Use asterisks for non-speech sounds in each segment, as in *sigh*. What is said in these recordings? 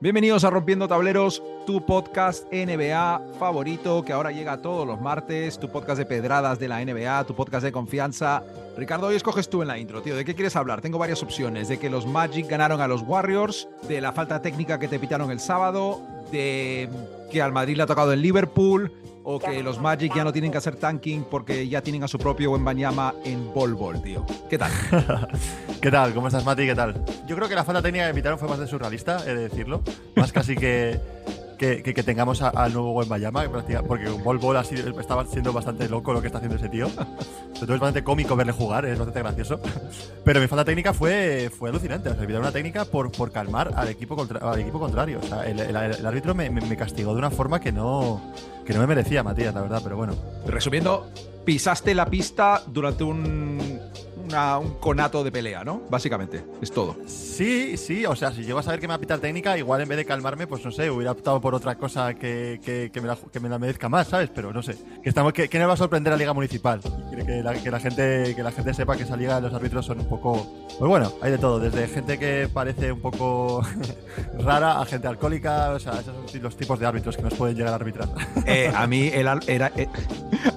Bienvenidos a Rompiendo Tableros, tu podcast NBA favorito que ahora llega todos los martes, tu podcast de pedradas de la NBA, tu podcast de confianza. Ricardo, hoy escoges tú en la intro, tío. ¿De qué quieres hablar? Tengo varias opciones. De que los Magic ganaron a los Warriors, de la falta técnica que te pitaron el sábado, de que al Madrid le ha tocado en Liverpool, o que los Magic ya no tienen que hacer tanking porque ya tienen a su propio Wembanyama en Bol Bol, tío. ¿Qué tal? *laughs* ¿Qué tal? ¿Cómo estás, Mati? ¿Qué tal? Yo creo que la falta técnica que invitaron fue más de surrealista, he de decirlo. Más casi que, que, que, tengamos al nuevo Wembanyama, porque Bol Bol ha sido, estaba siendo bastante loco lo que está haciendo ese tío. *laughs* Sobre es bastante cómico verle jugar, es bastante gracioso. Pero mi falta técnica fue, fue alucinante. O sea, una técnica por, por calmar al equipo, contra, al equipo contrario. O sea, el, el, el árbitro me, me, me castigó de una forma que no que no me merecía, Matías, la verdad, pero bueno. Resumiendo, pisaste la pista durante un, un conato de pelea, ¿no? Básicamente, es todo. Sí, sí, o sea, si llego a saber que me va a pitar técnica, igual en vez de calmarme, pues no sé, hubiera optado por otra cosa que, que, que, me, la, que me, la, merezca más, ¿sabes? Pero no sé, que estamos que, que nos va a sorprender a la Liga Municipal. Que la, que la, gente, que la gente sepa que esa liga los árbitros son un poco... Pues bueno, hay de todo, desde gente que parece un poco *laughs* rara a gente alcohólica, o sea, esos son los tipos de árbitros que nos pueden llegar a arbitrar. Eh, a, mí el, era, eh,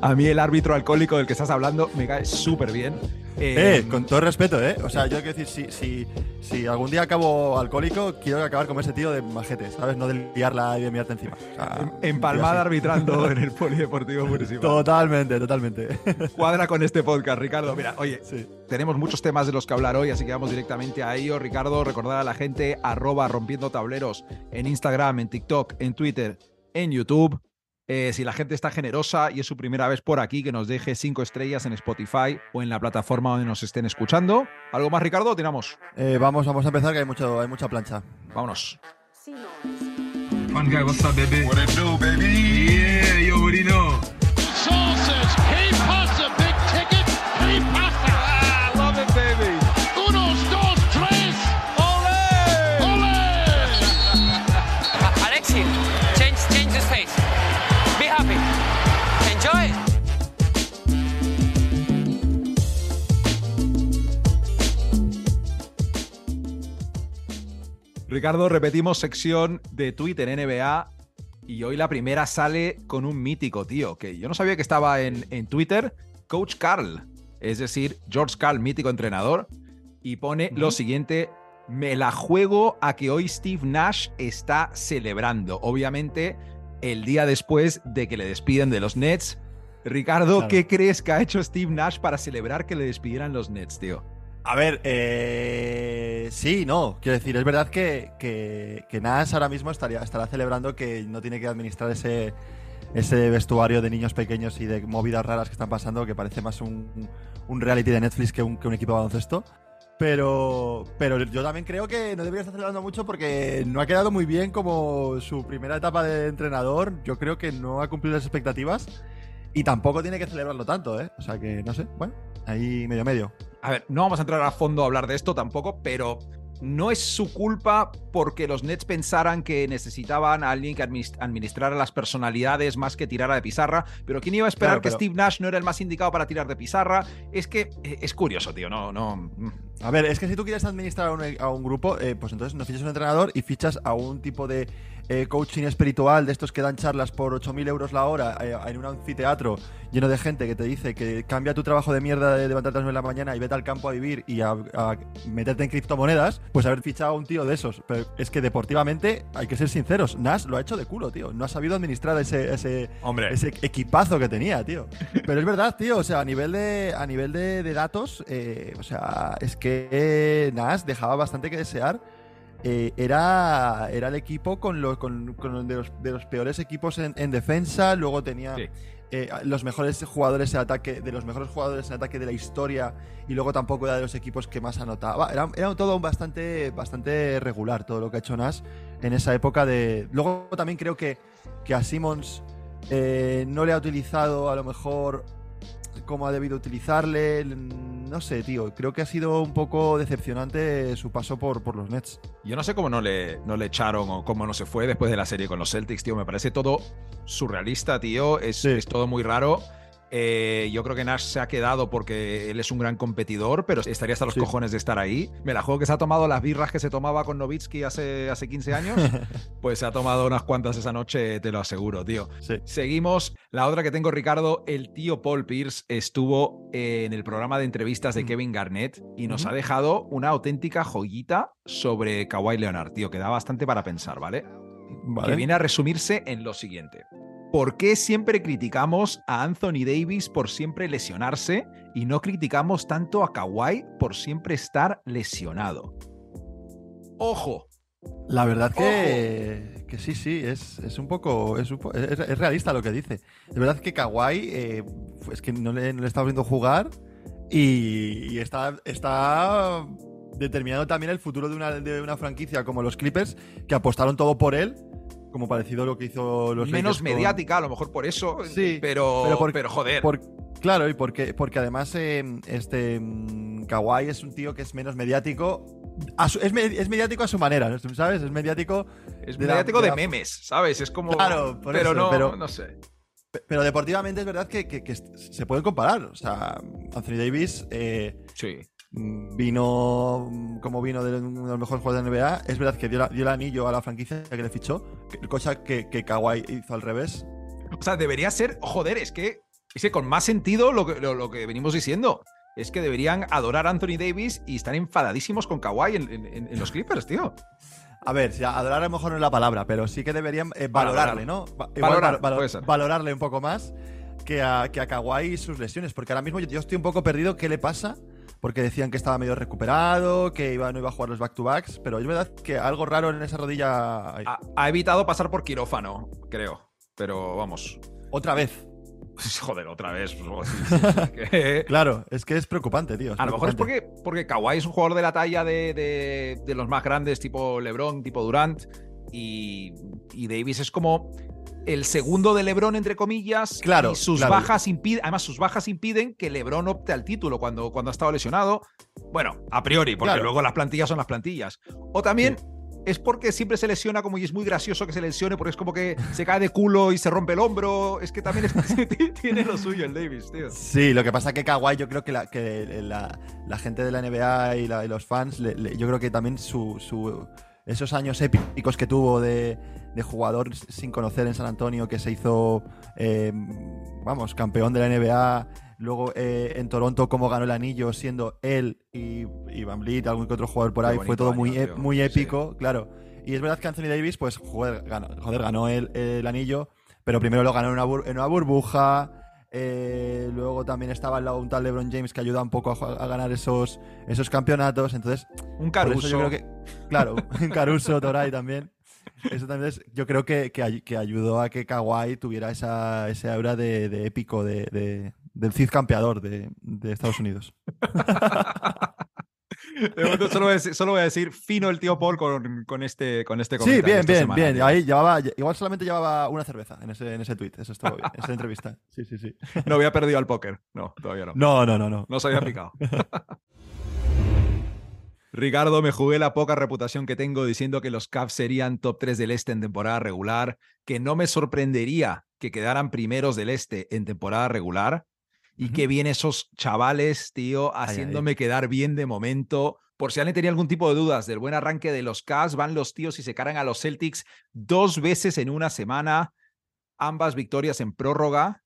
a mí el árbitro alcohólico del que estás hablando me cae súper bien. Eh, eh, con todo respeto, ¿eh? O sea, yo quiero decir, si, si, si, algún día acabo alcohólico, quiero acabar con ese tío de majete, ¿sabes? No de liarla y de mirarte encima. O sea, Empalmada arbitrando *laughs* en el Polideportivo Municipal. Totalmente, totalmente. *laughs* Cuadra con este podcast, Ricardo. Mira, oye, sí. tenemos muchos temas de los que hablar hoy, así que vamos directamente a ello. Ricardo, recordar a la gente, arroba rompiendo tableros en Instagram, en TikTok, en Twitter, en YouTube. Eh, si la gente está generosa y es su primera vez por aquí, que nos deje cinco estrellas en Spotify o en la plataforma donde nos estén escuchando. ¿Algo más, Ricardo? ¿Tiramos? Eh, vamos, vamos a empezar, que hay, mucho, hay mucha plancha. Vámonos. Fun guy, what's up, baby? What it do, baby? Yeah, you already know. Ricardo, repetimos sección de Twitter NBA y hoy la primera sale con un mítico, tío, que yo no sabía que estaba en, en Twitter, Coach Carl, es decir, George Carl, mítico entrenador, y pone uh -huh. lo siguiente, me la juego a que hoy Steve Nash está celebrando, obviamente el día después de que le despiden de los Nets. Ricardo, claro. ¿qué crees que ha hecho Steve Nash para celebrar que le despidieran los Nets, tío? A ver, eh, sí, no. Quiero decir, es verdad que, que, que Nash ahora mismo estaría, estará celebrando que no tiene que administrar ese, ese vestuario de niños pequeños y de movidas raras que están pasando, que parece más un, un reality de Netflix que un, que un equipo de baloncesto. Pero, pero yo también creo que no debería estar celebrando mucho porque no ha quedado muy bien como su primera etapa de entrenador. Yo creo que no ha cumplido las expectativas y tampoco tiene que celebrarlo tanto, ¿eh? O sea que no sé, bueno, ahí medio medio. A ver, no vamos a entrar a fondo a hablar de esto tampoco, pero no es su culpa porque los Nets pensaran que necesitaban a alguien que administrara las personalidades más que tirara de pizarra. Pero ¿quién iba a esperar claro, pero... que Steve Nash no era el más indicado para tirar de pizarra? Es que eh, es curioso, tío. No, no. A ver, es que si tú quieres administrar a un, a un grupo, eh, pues entonces no fichas a un entrenador y fichas a un tipo de eh, coaching espiritual de estos que dan charlas por 8.000 euros la hora eh, en un anfiteatro lleno de gente que te dice que cambia tu trabajo de mierda de levantarte a las 9 de la mañana y vete al campo a vivir y a, a meterte en criptomonedas, pues haber fichado a un tío de esos. Pero es que deportivamente hay que ser sinceros, Nash lo ha hecho de culo, tío. No ha sabido administrar ese, ese, Hombre. ese equipazo que tenía, tío. Pero es verdad, tío, o sea, a nivel de, a nivel de, de datos, eh, o sea, es que Nash dejaba bastante que desear eh, era, era el equipo con, lo, con, con de, los, de, los, peores equipos en, en defensa. Luego tenía sí. eh, los mejores jugadores en ataque, de los mejores jugadores en ataque de la historia. Y luego tampoco era de los equipos que más anotaba. Era, era todo bastante, bastante regular todo lo que ha hecho Nash en esa época de. Luego también creo que, que a Simmons eh, no le ha utilizado a lo mejor como ha debido utilizarle. No sé, tío. Creo que ha sido un poco decepcionante su paso por, por los Nets. Yo no sé cómo no le, no le echaron o cómo no se fue después de la serie con los Celtics, tío. Me parece todo surrealista, tío. Es, sí. es todo muy raro. Eh, yo creo que Nash se ha quedado porque él es un gran competidor, pero estaría hasta los Sí. cojones de estar ahí. Me la juego que se ha tomado las birras que se tomaba con Novitsky hace, hace 15 años. *laughs* pues se ha tomado unas cuantas esa noche, te lo aseguro, tío. Sí. Seguimos. La otra que tengo, Ricardo, el tío Paul Pierce estuvo en el programa de entrevistas de Mm. Kevin Garnett y nos Ujú. ha dejado una auténtica joyita sobre Kawhi Leonard, tío, que da bastante para pensar, ¿vale? Vale. que viene a resumirse en lo siguiente. ¿Por qué siempre criticamos a Anthony Davis por siempre lesionarse y no criticamos tanto a Kawhi por siempre estar lesionado? Ojo, La verdad que, que sí, sí, es, es un poco. Es, es- es realista lo que dice. Es verdad que Kawhi eh, es que no le, no le está viendo jugar y, y está, está determinando también el futuro de una, de una franquicia como los Clippers que apostaron todo por él, como parecido a lo que hizo los menos Lakers con- mediática, a lo mejor por eso, Sí, pero, pero por- pero joder. Por- claro, y porque, porque además eh, este mm, Kawhi es un tío que es menos mediático. su- es, es mediático a su manera, ¿no? ¿sabes? Es mediático es de la- mediático de de, la- memes, ¿sabes? Es como. Claro, por pero eso, no, pero- no sé. Pe- Pero deportivamente es verdad que, que- que se pueden comparar. O sea, Anthony Davis eh, Sí. Vino como vino de uno de los mejores jugadores de la NBA. Es verdad que dio, la- dio el anillo a la franquicia que le fichó, cosa que, que Kawhi hizo al revés. O sea, debería ser, joder, es que, es que con más sentido lo que, lo, lo que venimos diciendo. Es que deberían adorar a Anthony Davis y estar enfadadísimos con Kawhi en, en- los Clippers, tío. A ver, si adorar a lo mejor no es la palabra, pero sí que deberían eh, valorarle, ¿no? Va- igual Valorar, valorarle un poco más que a, que a Kawhi y sus lesiones, porque ahora mismo yo, yo estoy un poco perdido qué le pasa, porque decían que estaba medio recuperado, que iba, no iba a jugar los back-to-backs, pero es verdad que algo raro en esa rodilla. Ha, ha evitado pasar por quirófano, creo. Pero vamos. Otra vez. *laughs* Joder, otra vez. pues, *laughs* *laughs* Claro, es que es preocupante, tío. A lo mejor es porque, porque Kawhi es un jugador de la talla de, de- de los más grandes, tipo LeBron, tipo Durant, y, y Davis es como el segundo de LeBron, entre comillas, Claro, y sus claro. bajas impiden, además sus bajas impiden que LeBron opte al título cuando, cuando ha estado lesionado. Bueno, a priori, porque Claro. luego las plantillas son las plantillas. O también es porque siempre se lesiona como y es muy gracioso que se lesione porque es como que se cae de culo y se rompe el hombro. Es que también es- *laughs* tiene lo suyo el Davis, tío. Sí, lo que pasa que Kawhi, yo creo que la, que la, la gente de la NBA y, la- y los fans, le- le- yo creo que también su, su- esos años épicos que tuvo de, de jugador sin conocer en San Antonio, que se hizo, eh, vamos, campeón de la NBA, luego eh, en Toronto, cómo ganó el anillo, siendo él y, y Van Vliet, algún que otro jugador por ahí, fue todo muy, e- muy Sí. épico, claro. Y es verdad que Anthony Davis, pues, joder, ganó, joder, ganó el, el anillo, pero primero lo ganó en una, bur- en una burbuja. eh, luego también estaba al lado un tal LeBron James que ayuda un poco a, a ganar esos, esos campeonatos. Entonces, Un Caruso. yo creo que, claro, *laughs* Caruso, Toray también. Eso también es, yo creo que, que, ay- que ayudó a que Kawhi tuviera esa, ese aura de, de épico, de, de- del Cid campeador de, de Estados Unidos. De momento solo voy a decir, solo voy a decir fino el tío Paul con, con este, con este Sí, comentario bien, esta bien, semana, bien. tío. Ahí llevaba, igual solamente llevaba una cerveza en ese, en ese tweet. Eso estuvo bien, esa entrevista. Sí, sí, sí. No había perdido al póker. No, todavía no. No, no, no, no. No se había picado. *laughs* Ricardo, me jugué la poca reputación que tengo diciendo que los Cavs serían top 3 del este en temporada regular, que no me sorprendería que quedaran primeros del este en temporada regular. Y que bien esos chavales, tío, ay. haciéndome quedar bien de momento. Por si alguien tenía algún tipo de dudas del buen arranque de los Cavs, van los tíos y se cargan a los Celtics dos veces en una semana, ambas victorias en prórroga.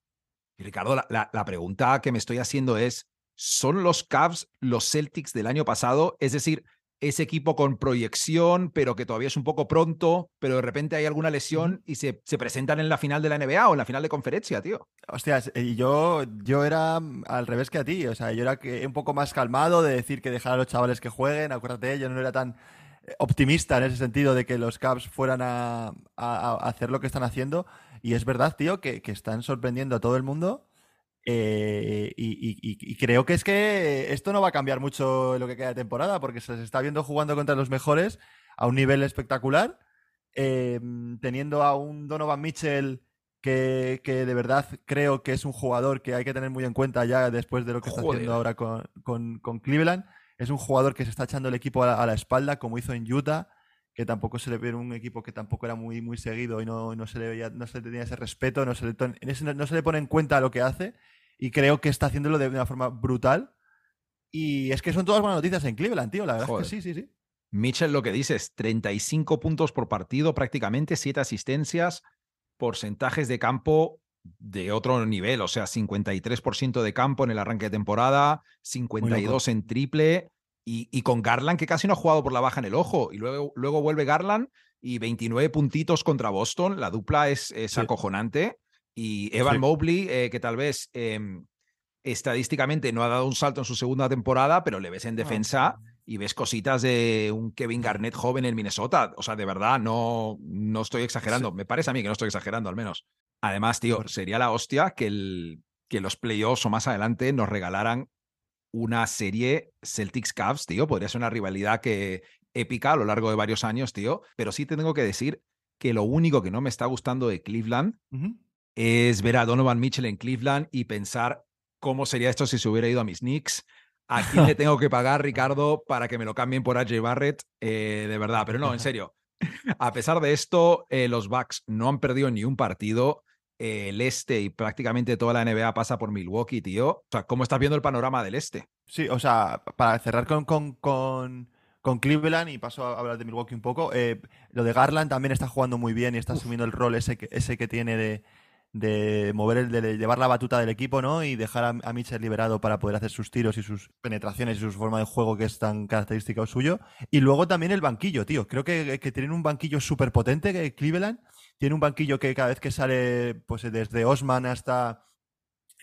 Y Ricardo, la, la- la pregunta que me estoy haciendo es, ¿son los Cavs los Celtics del año pasado? Es decir, ese equipo con proyección, pero que todavía es un poco pronto, pero de repente hay alguna lesión y se, se presentan en la final de la NBA o en la final de conferencia, tío. Hostias, y yo, yo era mm, al revés que a ti. O sea, yo era que- un poco más calmado de decir que dejar a los chavales que jueguen. Acuérdate, yo no era tan eh, optimista en ese sentido de que los Cavs fueran a, a- a hacer lo que están haciendo. Y es verdad, tío, que, que están sorprendiendo a todo el mundo. Eh, y, y- y- y creo que es que esto no va a cambiar mucho lo que queda de temporada, porque se les está viendo jugando contra los mejores a un nivel espectacular, eh, teniendo a un Donovan Mitchell que, que de verdad creo que es un jugador que hay que tener muy en cuenta ya después de lo que está haciendo ahora con, con- con Cleveland. Es un jugador que se está echando el equipo a la, a la espalda, como hizo en Utah, que tampoco se le ve un equipo que tampoco era muy, muy seguido y no, no se le veía, no se le tenía ese respeto, no se le, no se le pone en cuenta lo que hace. y creo que está haciéndolo de una forma brutal. Y es que son todas buenas noticias en Cleveland, tío. La verdad Joder. es que sí, sí, sí. Mitchell, lo que dices, 35 puntos por partido, prácticamente 7 asistencias, porcentajes de campo de otro nivel, o sea, 53% de campo en el arranque de temporada, 52 en triple, y, y con Garland, que casi no ha jugado por la baja en el ojo, y luego, luego vuelve Garland y 29 puntitos contra Boston, la dupla es, es Sí. acojonante, y Evan Sí. Mobley, eh, que tal vez em, estadísticamente no ha dado un salto en su segunda temporada, pero le ves en defensa y ves cositas de un Kevin Garnett joven en Minnesota. O sea, de verdad, no, no estoy exagerando. Me parece a mí que no estoy exagerando, al menos. Además, tío, sería la hostia que, el, que los playoffs o más adelante nos regalaran una serie Celtics Cavs, tío. Podría ser una rivalidad que épica a lo largo de varios años, tío. Pero sí te tengo que decir que lo único que no me está gustando de Cleveland es ver a Donovan Mitchell en Cleveland y pensar cómo sería esto si se hubiera ido a mis Knicks. ¿A quién le tengo que pagar, Ricardo, para que me lo cambien por AJ Barrett? Eh, de verdad, pero no, en *laughs* serio. *laughs* A pesar de esto, eh, los Bucks no han perdido ni un partido. Eh, el este y prácticamente toda la NBA pasa por Milwaukee, tío. O sea, ¿cómo estás viendo el panorama del este? Sí, o sea, para cerrar con, con, con, con Cleveland y paso a hablar de Milwaukee un poco, eh, lo de Garland también está jugando muy bien y está asumiendo el rol ese que, ese que tiene de, de mover, el, de llevar la batuta del equipo, ¿no? Y dejar a, a Mitchell liberado para poder hacer sus tiros y sus penetraciones y su forma de juego que es tan característica o suyo. Y luego también el banquillo, tío. Creo que, que tienen un banquillo súper potente que Cleveland. Tiene un banquillo que cada vez que sale, pues desde Osman hasta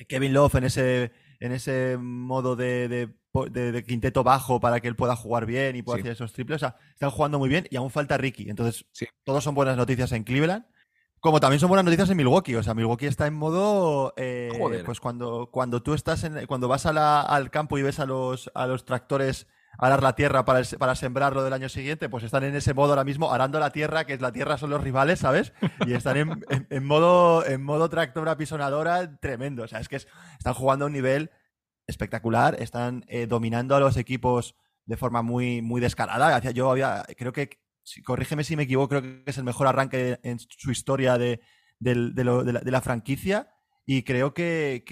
Kevin Love en ese, en ese modo de, de, po- de- de quinteto bajo para que él pueda jugar bien y pueda Sí. hacer esos triples. O sea, están jugando muy bien y aún falta Ricky. Entonces, Sí. todos son buenas noticias en Cleveland. Como también son buenas noticias en Milwaukee. O sea, Milwaukee está en modo. eh, Joder. Pues cuando, cuando tú estás en. Cuando vas a la- al campo y ves a los, a los tractores arar la tierra para, para sembrarlo del año siguiente, pues están en ese modo ahora mismo, arando la tierra, que es la tierra son los rivales, ¿sabes? Y están en, en- modo, en modo tractor apisonadora tremendo. O sea, es que es- están jugando a un nivel espectacular, están eh, dominando a los equipos de forma muy, muy descarada. Yo había, creo que, corrígeme si me equivoco, creo que es el mejor arranque en su historia de, de la, franquicia. Y creo que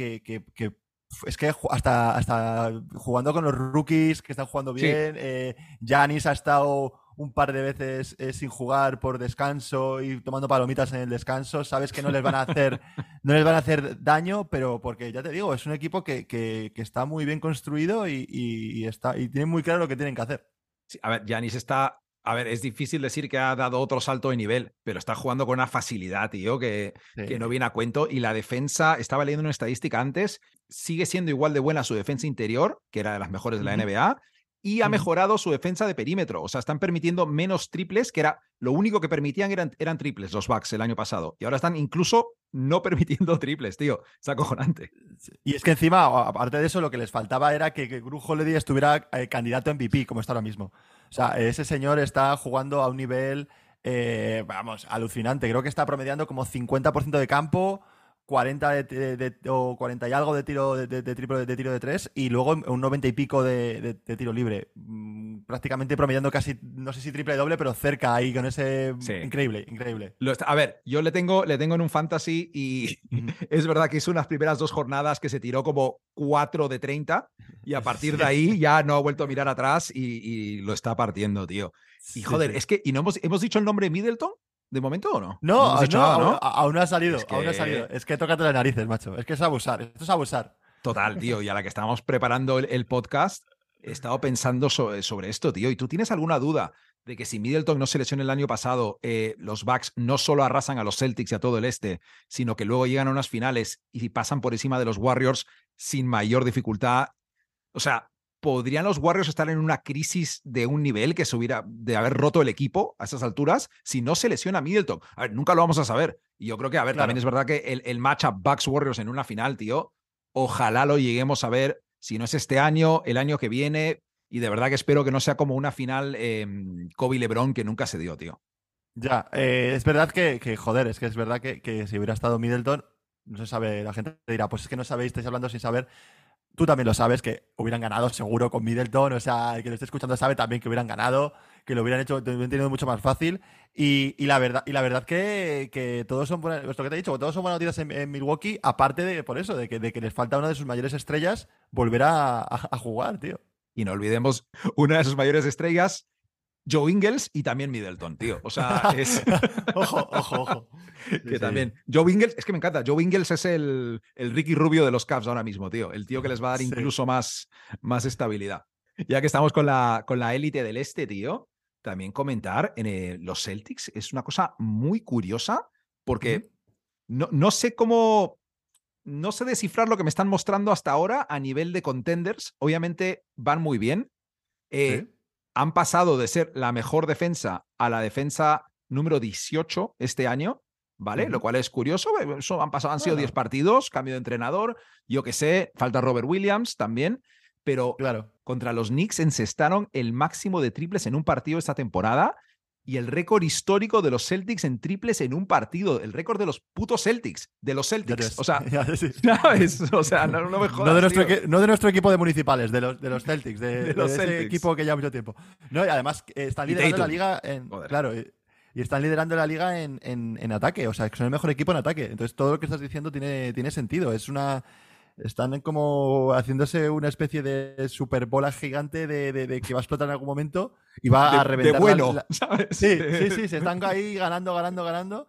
es que hasta, hasta jugando con los rookies que están jugando Sí. bien, eh, Giannis ha estado un par de veces eh, sin jugar por descanso y tomando palomitas en el descanso, sabes que no les van a hacer, *laughs* no les van a hacer daño, pero porque ya te digo, es un equipo que, que- que está muy bien construido y, y- y está, y tienen muy claro lo que tienen que hacer. Sí, a ver, Yanis está. A ver, es difícil decir que ha dado otro salto de nivel, pero está jugando con una facilidad, tío, que, Sí. que no viene a cuento. Y la defensa, estaba leyendo una estadística antes, sigue siendo igual de buena su defensa interior, que era de las mejores de la. NBA, y ha mejorado su defensa de perímetro. O sea, están permitiendo menos triples, que era lo único que permitían eran, eran triples los Bucks el año pasado. Y ahora están incluso no *laughs* permitiendo triples, tío. Es acojonante. Y es que encima, aparte de eso, lo que les faltaba era que, que Gru Holiday estuviera eh, candidato a MVP, como está ahora mismo. O sea, ese señor está jugando a un nivel, eh, vamos, alucinante. Creo que está promediando como 50% de campo, 40 de, de- de- o 40 y algo de tiro de, de- de triple- de tiro de tres y luego un 90 y pico de, de- de tiro libre. Mm, Prácticamente promediando casi, no sé si triple doble, pero cerca ahí con ese... Sí. Increíble, increíble. Lo está- a ver, yo le tengo, le tengo en un fantasy y *laughs* *laughs* es verdad que hizo unas primeras dos jornadas que se tiró como 4 de 30 y a *laughs* partir de ahí ya no ha vuelto a mirar atrás y, y lo está partiendo, tío. Y joder, sí. es que, ¿y no hemos, hemos dicho el nombre Middleton de momento o no? No, dicho no, nada, aún- aún no ha salido, Es aún no ha que- salido. Es que tócate las narices, macho. Es que es abusar, esto es abusar. Total, tío. Y a la que estábamos preparando el, el podcast, he estado pensando sobre, sobre esto, tío. ¿Y tú tienes alguna duda de que si Middleton no se lesionó el año pasado, eh, los Bucks no solo arrasan a los Celtics y a todo el este, sino que luego llegan a unas finales y pasan por encima de los Warriors sin mayor dificultad? O sea, ¿podrían los Warriors estar en una crisis de un nivel que se hubiera de haber roto el equipo a esas alturas si no se lesiona Middleton? A ver, nunca lo vamos a saber. Y yo creo que, a ver, Claro. también es verdad que el, el matchup Bucks-Warriors en una final, tío, ojalá lo lleguemos a ver, si no es este año, el año que viene. Y de verdad que espero que no sea como una final eh, Kobe-Lebron que nunca se dio, tío. Ya, eh, es verdad que, que, joder, es que es verdad que, que si hubiera estado Middleton, no se sabe, la gente dirá, pues es que no sabéis, estáis hablando sin saber. Tú también lo sabes, que hubieran ganado seguro con Middleton. O sea, el que lo esté escuchando sabe también que hubieran ganado, que lo hubieran hecho, lo tenido mucho más fácil. Y, y la verdad, y la verdad que, que todos son buenas, que he dicho, todos son buenas noticias en, Milwaukee, aparte de por eso, de que, de que les falta una de sus mayores estrellas volver a- a jugar, tío. Y no olvidemos una de sus mayores estrellas, Joe Ingles y también Middleton, tío. O sea, es *laughs* ojo, ojo, ojo. *laughs* que también. Joe Ingles, es que me encanta. Joe Ingles es el, el Ricky Rubio de los Cavs ahora mismo, tío. El tío que les va a dar Sí. incluso más, más estabilidad. Ya que estamos con la, con la élite del este, tío, también comentar en eh, los Celtics es una cosa muy curiosa porque no, no sé cómo. No sé descifrar lo que me están mostrando hasta ahora a nivel de contenders. Obviamente van muy bien. Eh, Sí. Han pasado de ser la mejor defensa a la defensa número 18 este año, ¿vale? Lo cual es curioso. eh, Eso han pasado, han sido Bueno. 10 partidos, cambio de entrenador, yo qué sé, falta Robert Williams también, pero Claro. contra los Knicks encestaron el máximo de triples en un partido esta temporada y el récord histórico de los Celtics en triples en un partido, el récord de los putos Celtics, de los Celtics. O sea. *laughs* ¿sabes? O sea, no, no me jodas. No de, nuestro tío. equi- no de nuestro equipo de municipales, de los, de los Celtics, de, *laughs* De los ese Celtics. equipo que lleva mucho tiempo. No, y además eh, están liderando la liga en. Joder. Claro, y, y están liderando la liga en, en- en ataque. O sea, que son el mejor equipo en ataque. Entonces todo lo que estás diciendo tiene, tiene sentido. Es una. Están como haciéndose una especie de superbola gigante de, de- de que va a explotar en algún momento y va de, a de reventar. la- vuelo, la- ¿sabes? Sí, sí, sí, se están ahí ganando, ganando, ganando.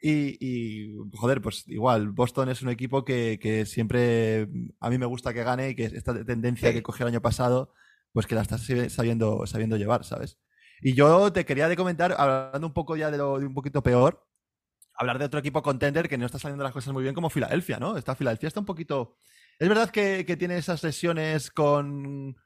Y, y, joder, pues igual, Boston es un equipo que, que siempre a mí me gusta que gane y que esta tendencia Sí. que cogió el año pasado, pues que la estás sabiendo, sabiendo llevar, ¿sabes? Y yo te quería de comentar, hablando un poco ya de, lo, de un poquito peor, hablar de otro equipo contender que no está saliendo las cosas muy bien como Filadelfia, ¿no? Esta Filadelfia está un poquito... Es verdad que, que tiene esas lesiones con,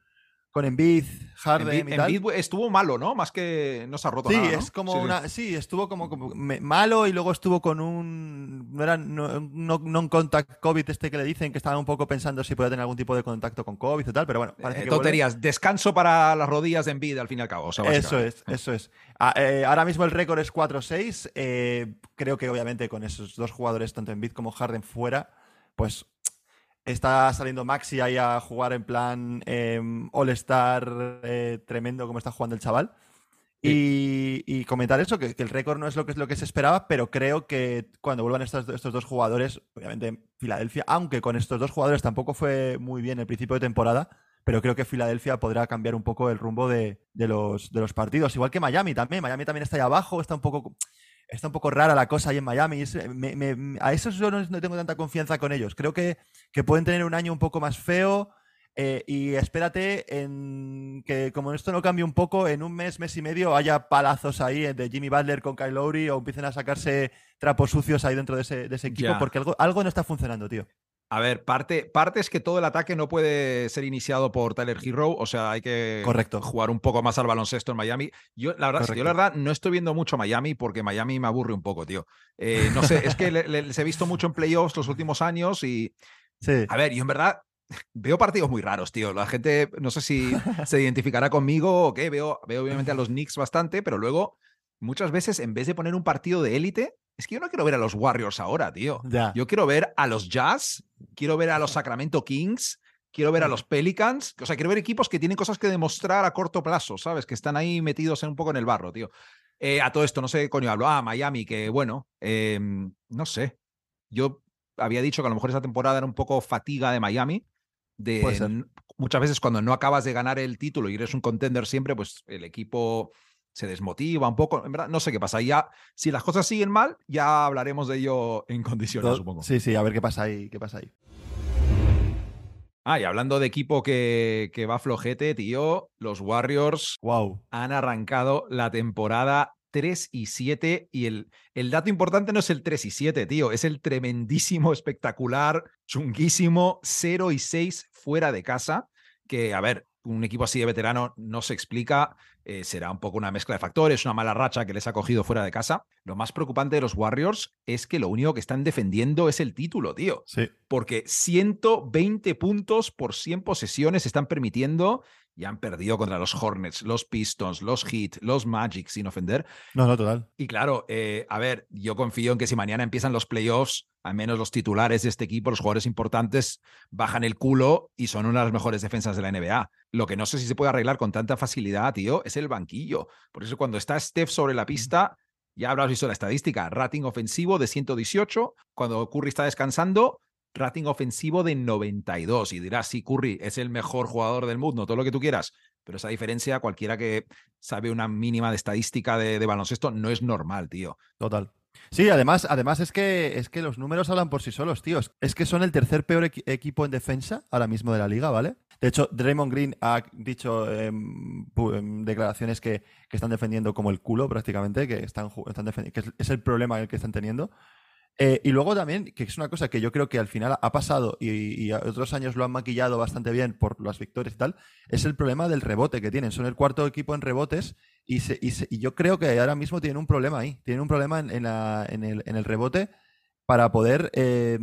con Embiid, Harden Embiid- y tal. Embiid estuvo malo, ¿no? Más que no se ha roto Sí, nada, ¿no? es como Sí, una. Sí, estuvo como, como me- malo y luego estuvo con un. No era no, no- non-contact COVID este que le dicen que estaban un poco pensando si puede tener algún tipo de contacto con COVID y tal, pero bueno, parece Eh, que vuelve. tonterías. Descanso para las rodillas de Embiid, al fin y al cabo. o sea, Eso es, eso es. Ah, eh, ahora mismo el récord es 4-6. eh, creo que obviamente con esos dos jugadores, tanto Embiid como Harden, fuera, pues está saliendo Maxi ahí a jugar en plan eh, All-Star eh, tremendo como está jugando el chaval. Y, y comentar eso, que, que el récord no es lo que, es lo que se esperaba, pero creo que cuando vuelvan estos, estos dos jugadores, obviamente Filadelfia, aunque con estos dos jugadores tampoco fue muy bien el principio de temporada, pero creo que Filadelfia podrá cambiar un poco el rumbo de, de los, de los partidos. Igual que Miami también. Miami también está ahí abajo, está un poco, está un poco rara la cosa ahí en Miami. Es- me- me- a esos yo no, no tengo tanta confianza con ellos. Creo que, que pueden tener un año un poco más feo. eh, y espérate en que como esto no cambie un poco, en un mes, mes y medio haya palazos ahí de Jimmy Butler con Kyle Lowry o empiecen a sacarse trapos sucios ahí dentro de ese, de ese equipo porque algo, algo no está funcionando, tío. A ver, parte, parte es que todo el ataque no puede ser iniciado por Tyler Hero, o sea, hay que Correcto. jugar un poco más al baloncesto en Miami. Yo, la verdad, yo la verdad no estoy viendo mucho Miami porque Miami me aburre un poco, tío. Eh, no sé, es que le- le- les he visto mucho en playoffs los últimos años y, *laughs* Sí. a ver, yo en verdad *laughs* veo partidos muy raros, tío. La gente, no sé si se *laughs* identificará conmigo o qué, veo, veo obviamente a los Knicks bastante, pero luego muchas veces en vez de poner un partido de élite, es que yo no quiero ver a los Warriors ahora, tío. Ya. Yo quiero ver a los Jazz, quiero ver a los Sacramento Kings, quiero ver a los Pelicans, o sea, quiero ver equipos que tienen cosas que demostrar a corto plazo, ¿sabes? Que están ahí metidos en un poco en el barro, tío. Eh, a todo esto, no sé qué coño hablo. Ah, Miami, que bueno, eh, no sé. Yo había dicho que a lo mejor esa temporada era un poco fatiga de Miami. De muchas veces cuando no acabas de ganar el título y eres un contender siempre, pues el equipo se desmotiva un poco. En verdad, no sé qué pasa. Ya, si las cosas siguen mal, ya hablaremos de ello en condiciones, supongo. Sí, sí, a ver qué pasa ahí, qué pasa ahí. Ah, y hablando de equipo que, que va flojete, tío, los Warriors Wow. han arrancado la temporada 3 y 7 y el, el dato importante no es el 3 y 7, tío, es el tremendísimo, espectacular, chunguísimo 0 y 6 fuera de casa, que a ver, un equipo así de veterano no se explica, eh, será un poco una mezcla de factores, una mala racha que les ha cogido fuera de casa. Lo más preocupante de los Warriors es que lo único que están defendiendo es el título, tío Sí. porque 120 puntos por 100 posesiones están permitiendo y han perdido contra los Hornets, los Pistons, los Heat, los Magic, sin ofender. No, no, total. Y claro, eh, a ver, yo confío en que si mañana empiezan los playoffs, al menos los titulares de este equipo, los jugadores importantes, bajan el culo y son una de las mejores defensas de la NBA. Lo que no sé si se puede arreglar con tanta facilidad, tío, es el banquillo. Por eso cuando está Steph sobre la pista, ya habrás visto la estadística, rating ofensivo de 118, cuando Curry está descansando, rating ofensivo de 92. Y dirás, sí, Curry es el mejor jugador del mundo, todo lo que tú quieras. Pero esa diferencia, cualquiera que sabe una mínima de estadística de, de baloncesto, no es normal, tío. Total. Sí, además, además es que es que los números hablan por sí solos, tíos. Es que son el tercer peor equi- equipo en defensa ahora mismo de la liga, ¿vale? De hecho, Draymond Green ha dicho declaraciones que, que están defendiendo como el culo prácticamente, que están, están que es, es el problema el que están teniendo. Eh, y luego también, que es una cosa que yo creo que al final ha pasado y, otros años lo han maquillado bastante bien por las victorias y tal, es el problema del rebote que tienen. Son el cuarto equipo en rebotes y, se- y se- y yo creo que ahora mismo tienen un problema ahí. Tienen un problema en, el, rebote para poder, eh,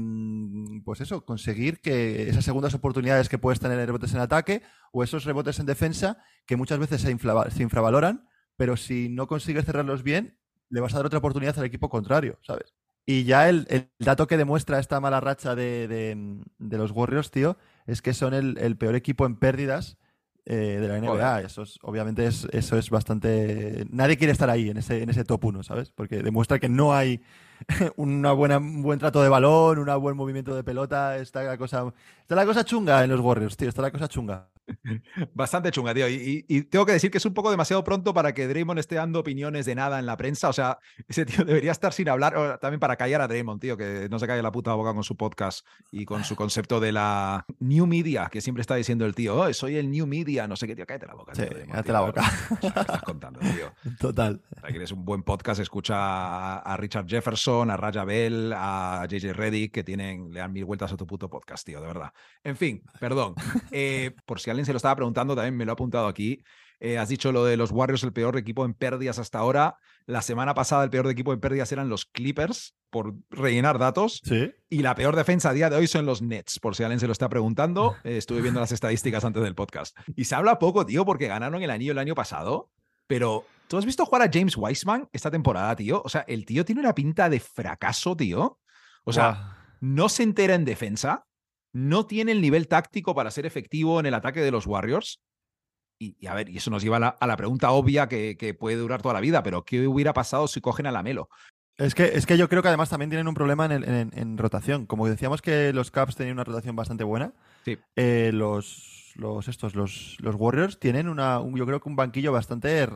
pues eso, conseguir que esas segundas oportunidades que puedes tener en rebotes en ataque o esos rebotes en defensa que muchas veces se, inflava- se infravaloran, pero si no consigues cerrarlos bien, le vas a dar otra oportunidad al equipo contrario, ¿sabes? Y ya el, el dato que demuestra esta mala racha de, de- de los Warriors, tío, es que son el, el peor equipo en pérdidas eh, de la NBA. Joder. Eso es, obviamente es, eso es bastante... Nadie quiere estar ahí en ese, en ese top 1, ¿sabes? Porque demuestra que no hay *laughs* una buena, un buen trato de balón, un buen movimiento de pelota. Está la, cosa, está la cosa chunga en los Warriors, tío. Está la cosa chunga. *laughs* Bastante chunga, tío. Y, y- y tengo que decir que es un poco demasiado pronto para que Draymond esté dando opiniones de nada en la prensa. O sea, *laughs* ese tío debería estar sin hablar. o también para callar a Draymond, tío, que no se calle la puta boca con su podcast y con su concepto de la new media, que siempre está diciendo el tío, "Oh, soy el new media, no sé qué, tío. Cállate la boca, Sí, tío. Draymond, cállate tío, la boca. o sea, ¿Qué estás contando, tío? *laughs* Total. O sea, que eres un buen podcast, escucha a, a Richard Jefferson, a Raja Bell, a JJ Reddick, que tienen, le dan mil vueltas a tu puto podcast, tío, de verdad. En fin, perdón. Eh, por si alguien se lo estaba preguntando, también me lo ha apuntado aquí. Eh, has dicho lo de los Warriors, el peor equipo en pérdidas hasta ahora. La semana pasada el peor equipo en pérdidas eran los Clippers, por rellenar datos. Sí. Y la peor defensa a día de hoy son los Nets, por si alguien se lo está preguntando. *laughs* Eh, estuve viendo las estadísticas antes del podcast. Y se habla poco, tío, porque ganaron el anillo el año pasado. Pero, ¿tú has visto jugar a James Wiseman esta temporada, tío? O sea, el tío tiene una pinta de fracaso, tío. O sea, no se entera en defensa, no tiene el nivel táctico para ser efectivo en el ataque de los Warriors. Y, y a ver, y eso nos lleva a la, a la pregunta obvia que, que puede durar toda la vida, pero ¿qué hubiera pasado si cogen a Lamelo? Es que, es que yo creo que además también tienen un problema en, el- en- en rotación. Como decíamos que los Caps tenían una rotación bastante buena, Sí. eh, los, los, estos, los, los Warriors tienen una, un- yo creo que un banquillo bastante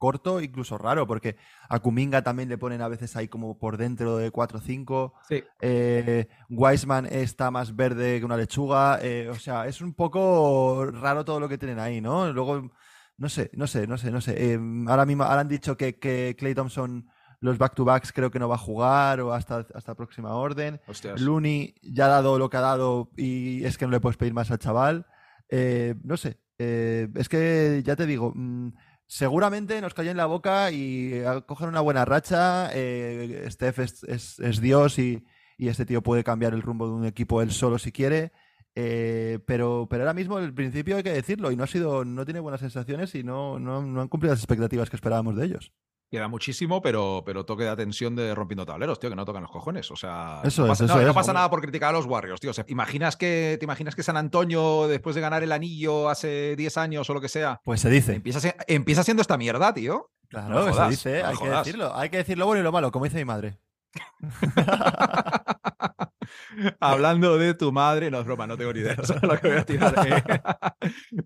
corto, incluso raro, porque a Kuminga también le ponen a veces ahí como por dentro de 4 o 5. Sí. Eh, Wiseman está más verde que una lechuga. eh, o sea, es un poco raro todo lo que tienen ahí, ¿no? Luego, no sé, no sé, no sé, no sé. Eh, ahora mismo ahora han dicho que, que Clay Thompson los back-to-backs creo que no va a jugar o hasta, hasta próxima orden. Hostias. Looney ya ha dado lo que ha dado y es que no le puedes pedir más al chaval. Eh, no sé, eh, es que ya te digo, mm, seguramente nos cayó en la boca y eh, cogen una buena racha. eh, Steph es, es- es Dios y, y este tío puede cambiar el rumbo de un equipo él solo si quiere. eh, pero, pero ahora mismo, el principio hay que decirlo, y no ha sido, no tiene buenas sensaciones y no, no, no han cumplido las expectativas que esperábamos de ellos. Queda muchísimo, pero, pero toque de atención de rompiendo tableros, tío, que no tocan los cojones. O sea, Eso no es, pasa, eso no, no es, pasa nada por criticar a los Warriors, tío. O sea, ¿imaginas que, ¿Te imaginas que San Antonio, después de ganar el anillo hace 10 años o lo que sea, Pues se dice. empieza, se- empieza siendo esta mierda, tío? Claro, No se dice, hay que decirlo. Hay que decir lo bueno y lo malo, como dice mi madre. *laughs* Hablando de tu madre, no es broma, no tengo ni idea. *laughs* Eso es lo que voy a tirar. eh.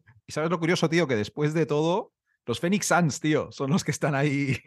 *laughs* y sabes lo curioso, tío, que después de todo, los Phoenix Suns, tío, son los que están ahí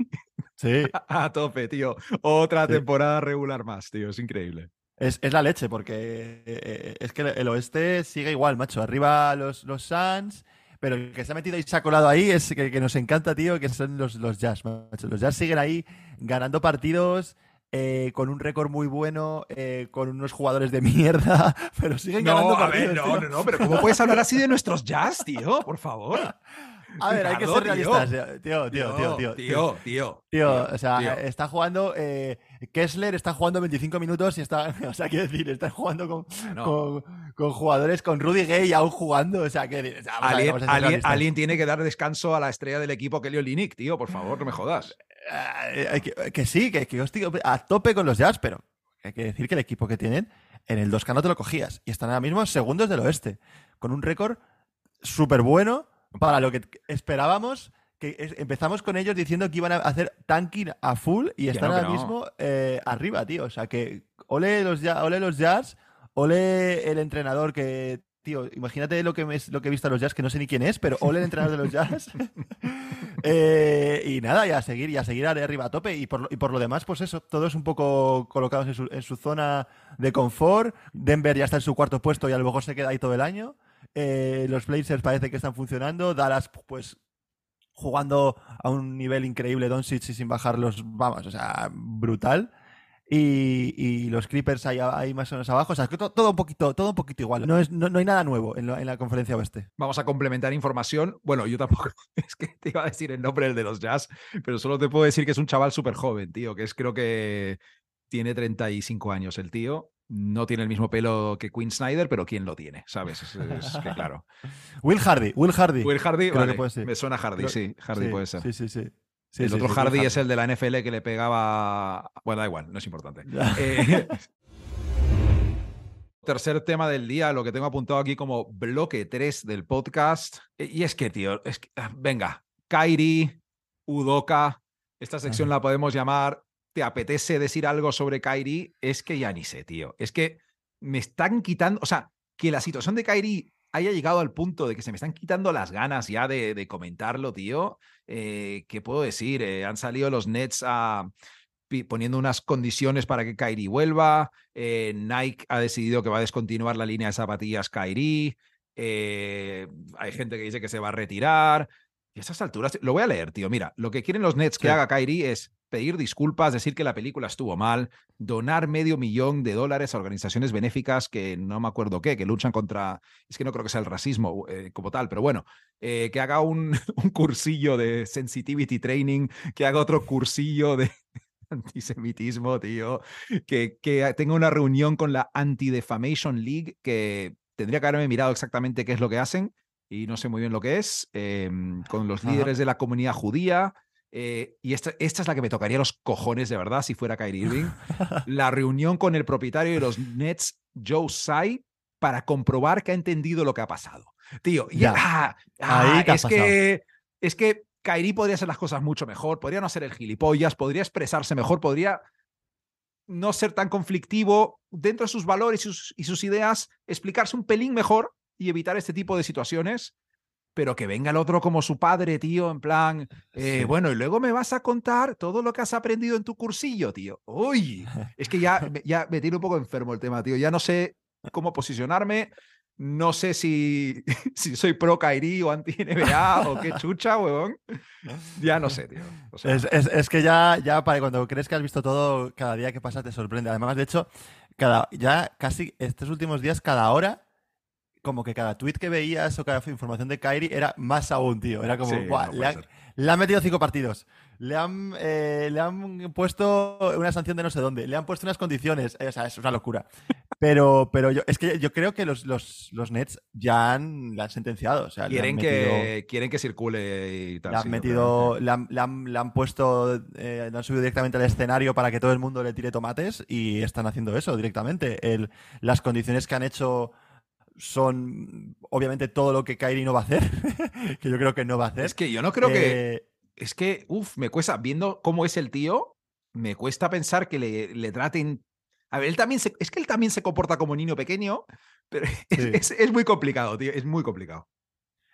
Sí. *laughs* a tope, tío. Otra Sí. temporada regular más, tío. Es increíble. Es, es la leche, porque eh, es que el oeste sigue igual, macho. Arriba los, los Suns, pero el que se ha metido y se ha colado ahí es que, que nos encanta, tío, que son los, los Jazz, macho. Los Jazz siguen ahí ganando partidos. eh, con un récord muy bueno, eh, con unos jugadores de mierda, *laughs* pero siguen ganando No, a partidos. ver, no, tío. no, no, pero ¿cómo puedes hablar así de nuestros jazz, tío? Por favor. *laughs* A ver, hay que ser realistas. Tío, tío, tío, tío. tío, tío, tío, o sea, está jugando. eh, Kessler está jugando 25 minutos y está. *laughs* O sea, quiero decir, está jugando con, con, jugadores, con Rudy Gay aún jugando. O sea, que. o sea, vamos a ver, Alguien, tiene que dar descanso a la estrella del equipo, Kelly Olynyk, tío, por favor, no me jodas. Eh, que, que sí, que, que estoy a tope con los Jazz, pero hay que decir que el equipo que tienen en el 2K no te lo cogías. Y están ahora mismo segundos del oeste, con un récord súper bueno para lo que esperábamos. Que empezamos con ellos diciendo que iban a hacer tanking a full y están no, ahora no. mismo eh, arriba, tío. O sea que ole los, ole los Jazz, ole el entrenador que. Tío, imagínate lo que, me- lo que he visto a los Jazz, que no sé ni quién es, pero ole el entrenador de los Jazz. *laughs* Eh, y nada, y a seguir, y a seguir arriba a tope. Y por, lo- y por lo demás, pues eso, todos un poco colocados en su, en su zona de confort. Denver ya está en su cuarto puesto y a lo mejor se queda ahí todo el año. Eh, los Blazers parece que están funcionando. Dallas, pues jugando a un nivel increíble, Doncic y sin bajarlos, vamos, o sea, brutal. Y, los Clippers ahí, más o menos abajo. O sea, que to- todo, un poquito, todo un poquito igual. No, es, no, hay nada nuevo en, en la conferencia oeste. Vamos a complementar información. Bueno, yo tampoco, *laughs* es que te iba a decir el nombre del de los Jazz, pero solo te puedo decir que es un chaval súper joven, tío, que es creo que tiene 35 años el tío. No tiene el mismo pelo que Quinn Snyder, pero ¿quién lo tiene? ¿Sabes? Es, es que *laughs* claro. Will Hardy, Will Hardy. Will Hardy, vale, puede ser. me suena Hardy, sí, Hardy Sí, puede ser. Sí, sí, sí. Sí, el sí, otro Hardy es el de la NFL que le pegaba. Bueno, da igual, no es importante. *laughs* Eh, *laughs* Tercer tema del día, lo que tengo apuntado aquí como bloque 3 del podcast. Eh, Y es que, tío, es que, ah, venga, Kairi, Udoka, esta sección la podemos llamar ¿Te apetece decir algo sobre Kairi? Es que ya ni sé, tío. Es que me están quitando, o sea, que la situación de Kairi haya llegado al punto de que se me están quitando las ganas ya de, de comentarlo, tío. Eh, ¿Qué puedo decir? Eh, han salido los Nets a, poniendo unas condiciones para que Kairi vuelva. eh, Nike ha decidido que va a descontinuar la línea de zapatillas Kairi. eh, hay gente que dice que se va a retirar. Y a estas alturas, lo voy a leer, tío. Mira, lo que quieren los Nets que Sí. haga Kairi es pedir disculpas, decir que la película estuvo mal, donar medio millón de dólares a organizaciones benéficas que no me acuerdo qué, que luchan contra, es que no creo que sea el racismo eh, como tal, pero bueno, eh, que haga un, *laughs* un cursillo de sensitivity training, que haga otro cursillo de *laughs* antisemitismo, tío, que, que tenga una reunión con la Anti-Defamation League, que tendría que haberme mirado exactamente qué es lo que hacen y no sé muy bien lo que es, em, con los Ajá. líderes de la comunidad judía. Eh, y esta, esta es la que me tocaría los cojones de verdad si fuera Kyrie *laughs* Irving. la reunión con el propietario de los Nets, Joe Tsai, para comprobar que ha entendido lo que ha pasado. Tío, Ya. ah, ah, es que es que Kyrie podría hacer las cosas mucho mejor, podría no ser el gilipollas, podría expresarse mejor, podría no ser tan conflictivo dentro de sus valores y sus, y sus ideas, explicarse un pelín mejor y evitar este tipo de situaciones. Pero que venga el otro como su padre, tío, en plan, eh, Sí. bueno, y luego me vas a contar todo lo que has aprendido en tu cursillo, tío. Uy, *laughs* es que ya, me- ya me tiene un poco enfermo el tema, tío. Ya no sé cómo posicionarme. No sé si, *laughs* si soy pro Kairi o anti NBA o qué chucha, huevón. Ya no sé, tío. O sea, Es, es- es que ya, ya para cuando crees que has visto todo, cada día que pasa te sorprende. Además, de hecho, cada, ya casi estos últimos días, cada hora, como que cada tweet que veías o cada información de Kyrie era más aún, tío. Era como, sí, "Buah, no le, han, ser. le han metido cinco partidos. Le han, eh, le han puesto una sanción de no sé dónde. Le han puesto unas condiciones. Eh, o sea, es una locura. Pero, pero yo, es que yo creo que los, los, los Nets ya han, la han sentenciado. O sea, le han quieren, metido- que, quieren que circule y tal. le han sí, metido, le han, le han- le han puesto, eh, le han subido directamente al escenario para que todo el mundo le tire tomates y están haciendo eso directamente. El- las condiciones que han hecho son obviamente todo lo que Kyrie no va a hacer, *laughs* que yo creo que no va a hacer. Es que yo no creo que. Eh, Es que, uff, me cuesta, viendo cómo es el tío, me cuesta pensar que le, le traten. A ver, él también se, es que él también se comporta como niño pequeño, pero *laughs* es, Sí. es- es muy complicado, tío. Es muy complicado.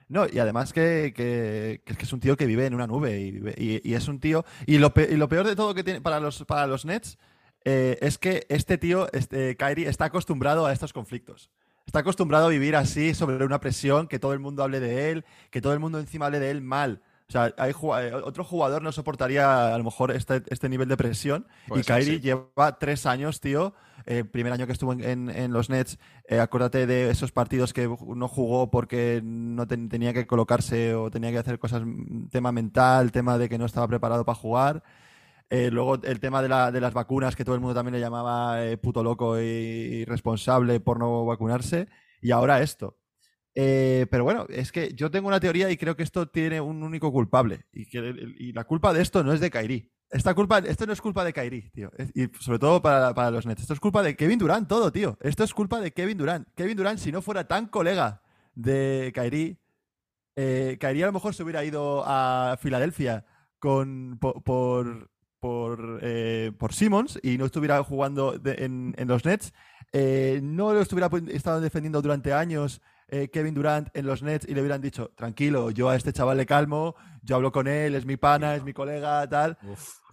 No, y además que, que- que es que es un tío que vive en una nube y, vive- y- y es un tío. Y lo, pe- y lo peor de todo que tiene para los, para los Nets eh, es que este tío, este Kyrie, está acostumbrado a estos conflictos. Está acostumbrado a vivir así, sobre una presión, que todo el mundo hable de él, que todo el mundo encima hable de él mal. O sea, hay, eh, otro jugador no soportaría a lo mejor este, este nivel de presión. Y Kyrie sí. lleva tres años, tío, eh, primer año que estuvo en, en- en los Nets, eh, acuérdate de esos partidos que no jugó porque no ten- tenía que colocarse o tenía que hacer cosas, tema mental, tema de que no estaba preparado para jugar. Eh, luego el tema de, la- de las vacunas, que todo el mundo también le llamaba eh, puto loco y irresponsable por no vacunarse. Y ahora esto. Eh, pero bueno, es que yo tengo una teoría y creo que esto tiene un único culpable. Y, que, la culpa de esto no es de Kairi. Esta culpa, esto no es culpa de Kairi, tío. Y sobre todo para, para los Nets. Esto es culpa de Kevin Durant, todo, tío. Esto es culpa de Kevin Durant. Kevin Durant, si no fuera tan colega de Kairi, Kairi a lo mejor se hubiera ido a Filadelfia con, po- por, por, eh, por Simmons y no estuviera jugando en, en los Nets. Eh, no lo estuviera estado defendiendo durante años eh, Kevin Durant en los Nets y le hubieran dicho, tranquilo, yo a este chaval le calmo, yo hablo con él, es mi pana, es mi colega, tal.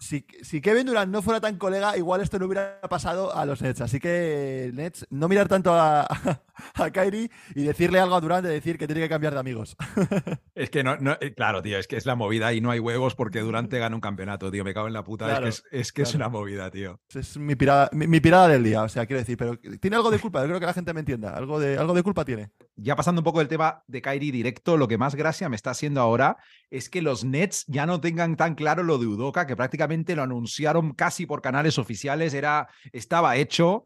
Si, si Kevin Durant no fuera tan colega, igual esto no hubiera pasado a los Nets. Así que, Nets, no mirar tanto a, *laughs* a, Kyrie y decirle algo a Durant de decir que tiene que cambiar de amigos. *laughs* Es que no, no, eh, claro, tío, es que es la movida y no hay huevos porque Durante gana un campeonato, tío. Me cago en la puta. Claro, es que, es, es, que es una movida, tío. Es mi pirada, mi, mi pirada del día, o sea, quiero decir, pero tiene algo de culpa, yo creo que la gente me entienda, algo de, algo de culpa tiene. Ya pasando un poco del tema de Kyrie directo, lo que más gracia me está haciendo ahora es que los Nets ya no tengan tan claro lo de Udoka, que prácticamente lo anunciaron casi por canales oficiales, era, estaba hecho.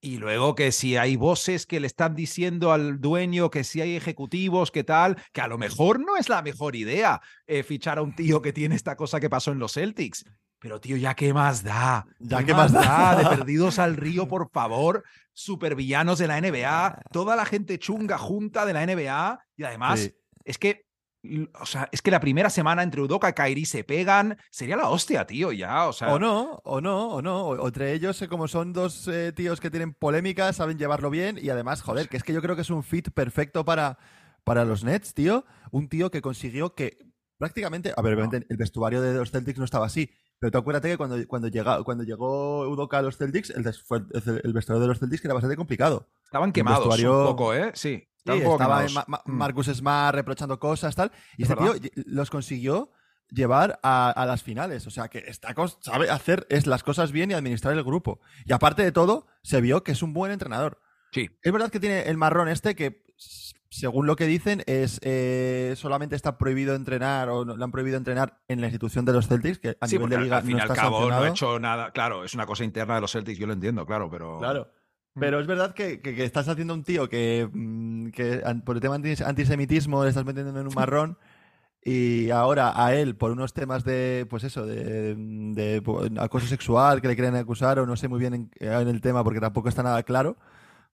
Y luego que si hay voces que le están diciendo al dueño, que si hay ejecutivos, que tal, que a lo mejor no es la mejor idea eh, fichar a un tío que tiene esta cosa que pasó en los Celtics. Pero tío, ya qué más da. Ya qué más da. De *laughs* perdidos al río, por favor. Supervillanos de la NBA. Toda la gente chunga junta de la NBA. Y además, Sí. es que, o sea, es que la primera semana entre Udoka y Kairi se pegan. Sería la hostia, tío, ya. O sea, O no, o no, o no. O, entre ellos, eh, como son dos eh, tíos que tienen polémica, saben llevarlo bien y además, joder, que es que yo creo que es un fit perfecto para, para los Nets, tío. Un tío que consiguió que prácticamente, a ver, obviamente el vestuario de los Celtics no estaba así, pero tú acuérdate que cuando, cuando, llega, cuando llegó Udoka a los Celtics, el, vestuario de los Celtics que era bastante complicado. estaban quemados vestuario- un poco, ¿eh? Sí. Sí, estaba. Ma- Mm. Marcus Smart reprochando cosas, tal. Y Es este tío verdad. los consiguió llevar a, a las finales. O sea, que está sabe hacer es las cosas bien y administrar el grupo. Y aparte de todo, se vio que es un buen entrenador. Sí. Es verdad que tiene el marrón este que, según lo que dicen, es eh, solamente está prohibido entrenar o no- le han prohibido entrenar en la institución de los Celtics, que a Sí, nivel porque de liga al fin y no al está cabo no ha hecho nada. Claro, es una cosa interna de los Celtics, yo lo entiendo, claro, pero. Claro. Pero es verdad que, que- que estás haciendo un tío que, mm, que por el tema anti- antisemitismo le estás metiendo en un *laughs* marrón y ahora a él por unos temas de, pues eso, de, de, acoso sexual que le quieren acusar o no sé muy bien en, en el tema porque tampoco está nada claro,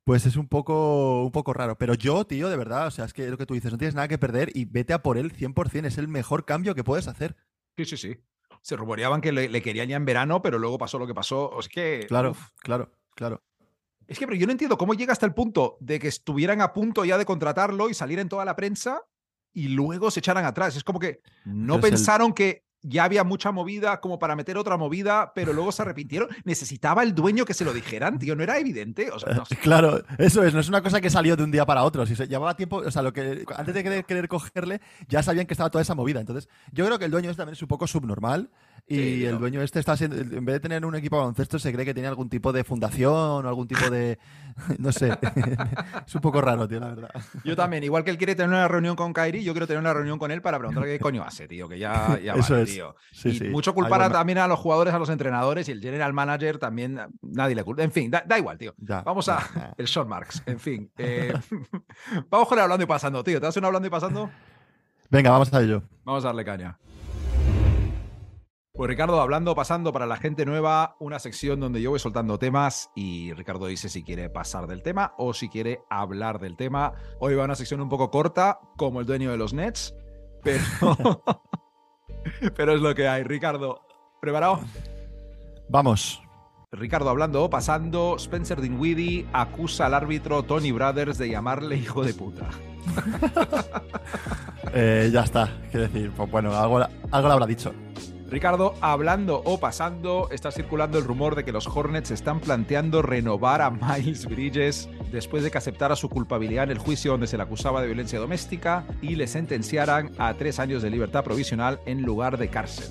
pues es un poco, un poco raro. Pero yo, tío, de verdad, o sea, es que lo que tú dices, no tienes nada que perder y vete a por él 100%, es el mejor cambio que puedes hacer. Sí, sí, sí. Se rumoreaban que le, le querían ya en verano, pero luego pasó lo que pasó. Es que. Claro, uf. claro, claro. Es que, pero yo no entiendo cómo llega hasta el punto de que estuvieran a punto ya de contratarlo y salir en toda la prensa y luego se echaran atrás. Es como que no Pero es el- pensaron que ya había mucha movida como para meter otra movida, pero luego se arrepintieron. Necesitaba el dueño que se lo dijeran, tío. No era evidente. O sea, no sé. *laughs* Claro, eso es, no es una cosa que salió de un día para otro. Si se llevaba tiempo, o sea, lo que antes de querer, querer cogerle, ya sabían que estaba toda esa movida. Entonces, yo creo que el dueño este también es un poco subnormal. Y Sí, el dueño este está siendo, en vez de tener un equipo de baloncesto, se cree que tiene algún tipo de fundación o algún tipo de. *laughs* No sé. *laughs* es un poco raro, tío, la verdad. Yo también, igual que él quiere tener una reunión con Kairi, yo quiero tener una reunión con él para preguntarle qué coño hace, tío. Que ya, ya *laughs* Eso vale, es. tío. Sí, y sí. mucho culpar también a los jugadores, a los entrenadores y el general manager también, nadie le culpa. En fin, da, da igual, tío. Ya, Vamos ya, a ya. el Sean Marks. En fin, eh, vamos con el hablando y pasando, tío. ¿Te das un hablando y pasando? Venga, vamos a ello. Vamos a darle caña. Pues Ricardo, hablando, pasando para la gente nueva, una sección donde yo voy soltando temas y Ricardo dice si quiere pasar del tema o si quiere hablar del tema. Hoy va una sección un poco corta, como el dueño de los Nets, pero, *laughs* pero es lo que hay. Ricardo, ¿preparado? Vamos. Ricardo hablando, pasando, Spencer Dinwiddie acusa al árbitro Tony Brothers de llamarle hijo de puta. *laughs* Eh, ya está. Quiero decir, pues bueno, algo, algo le habrá dicho. Ricardo, hablando o pasando, está circulando el rumor de que los Hornets están planteando renovar a Miles Bridges después de que aceptara su culpabilidad en el juicio donde se le acusaba de violencia doméstica y le sentenciaran a tres años de libertad provisional en lugar de cárcel.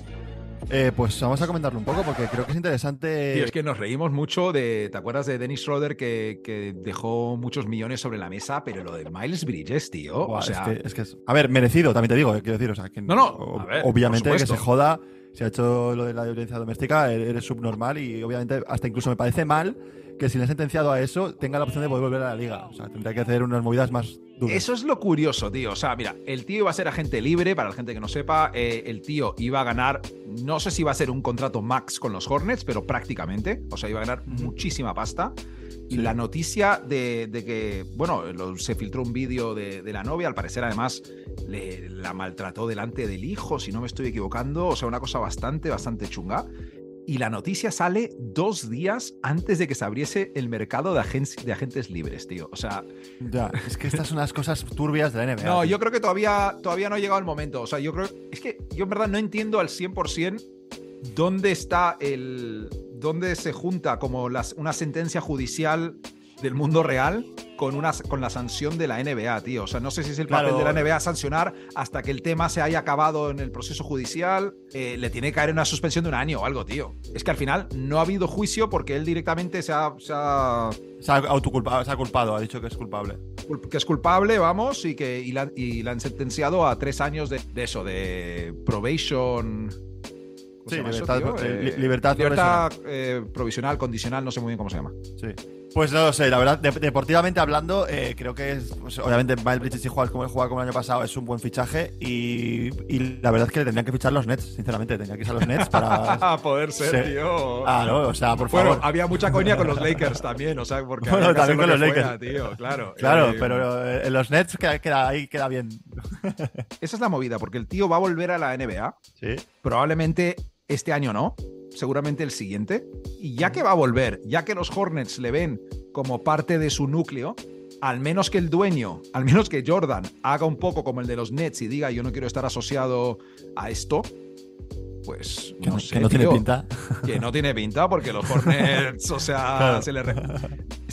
Eh, pues vamos a comentarlo un poco porque creo que es interesante. Tío, es que nos reímos mucho de. ¿Te acuerdas de Dennis Schroeder que, que dejó muchos millones sobre la mesa? Pero lo de Miles Bridges, tío. O sea, es que, es que es- A ver, merecido, también te digo, eh, quiero decir. O sea, que No, no, ver, obviamente que se joda. Si ha hecho lo de la violencia doméstica, e- eres subnormal y obviamente hasta incluso me parece mal que si le han sentenciado a eso tenga la opción de volver a la liga. O sea, tendría que hacer unas movidas más Eso es lo curioso, tío. O sea, mira, el tío iba a ser agente libre, para la gente que no sepa, eh, el tío iba a ganar, no sé si iba a ser un contrato max con los Hornets, pero prácticamente, o sea, iba a ganar muchísima pasta. Y la noticia de, de que, bueno, lo- se filtró un vídeo de, de la novia, al parecer además le, la maltrató delante del hijo, si no me estoy equivocando, o sea, una cosa bastante, bastante chunga. Y la noticia sale dos días antes de que se abriese el mercado de, agen- de agentes libres, tío. O sea, Ya, es que estas son las cosas turbias de la NBA. no, tío. yo creo que todavía, todavía no ha llegado el momento. O sea, yo creo. Es que yo en verdad no entiendo al 100% dónde está el. dónde se junta como las, una sentencia judicial del mundo real con, una, con la sanción de la NBA, tío. O sea, no sé si es el papel Claro. de la NBA sancionar hasta que el tema se haya acabado en el proceso judicial. eh, le tiene que caer una suspensión de un año o algo, tío. Es que al final no ha habido juicio porque él directamente se ha- se ha Se ha autoculpado, se ha culpado, ha dicho que es culpable. Culp- que es culpable, vamos, y que y la, y la han sentenciado a tres años de, de eso, de probation. ¿cómo Sí, llama eso, libertad- eh, libertad libertad eh, provisional, condicional, no sé muy bien cómo se llama. Sí. Pues no lo sé, la verdad, de- deportivamente hablando, eh, creo que es, pues, obviamente Miles Bridges si juega como juega como el año pasado es un buen fichaje y, y la verdad es que le tendrían que fichar los Nets, sinceramente, tendrían que irse a los Nets para... A *laughs* poder ser, tío. Ah, no, o sea, por Bueno, favor. había mucha coña con los Lakers también, o sea, porque Bueno, también con lo los Lakers. fuera, tío, claro. Claro, Eh, pero eh, en los Nets queda, queda ahí, queda bien. Esa es la movida, porque el tío va a volver a la NBA, Sí. probablemente este año no, seguramente el siguiente. Y ya que va a volver, ya que los Hornets le ven como parte de su núcleo, al menos que el dueño, al menos que Jordan haga un poco como el de los Nets y diga yo no quiero estar asociado a esto, pues Que no, no, sé, que no tiene pinta. Que no tiene pinta porque los Hornets, o sea, Claro. se le... re-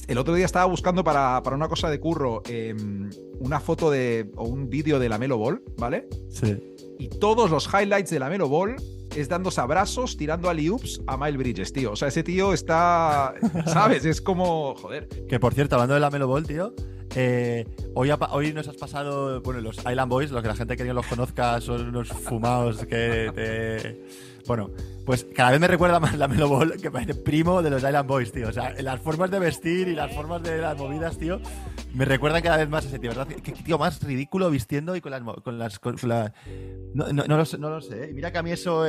El otro día estaba buscando para, para una cosa de curro eh, una foto de o un vídeo de la Melo Ball, ¿vale? Sí. Y todos los highlights de la Melo Ball es dándose abrazos, tirando alley-oops a Miles Bridges, tío. O sea, ese tío está, ¿sabes? Es como, joder. Que por cierto, hablando de la Melo tío, eh, hoy, hoy nos has pasado, bueno, los Island Boys, los que la gente que no los conozca son unos fumados que te... Bueno, pues cada vez me recuerda más la Melo que parece primo de los Island Boys, tío. O sea, las formas de vestir y las formas de las movidas, tío, me recuerdan cada vez más a ese tío, ¿verdad? Qué tío más ridículo vistiendo y con las... Con las no, no- no lo sé, no lo sé. ¿eh? Mira que a mí eso,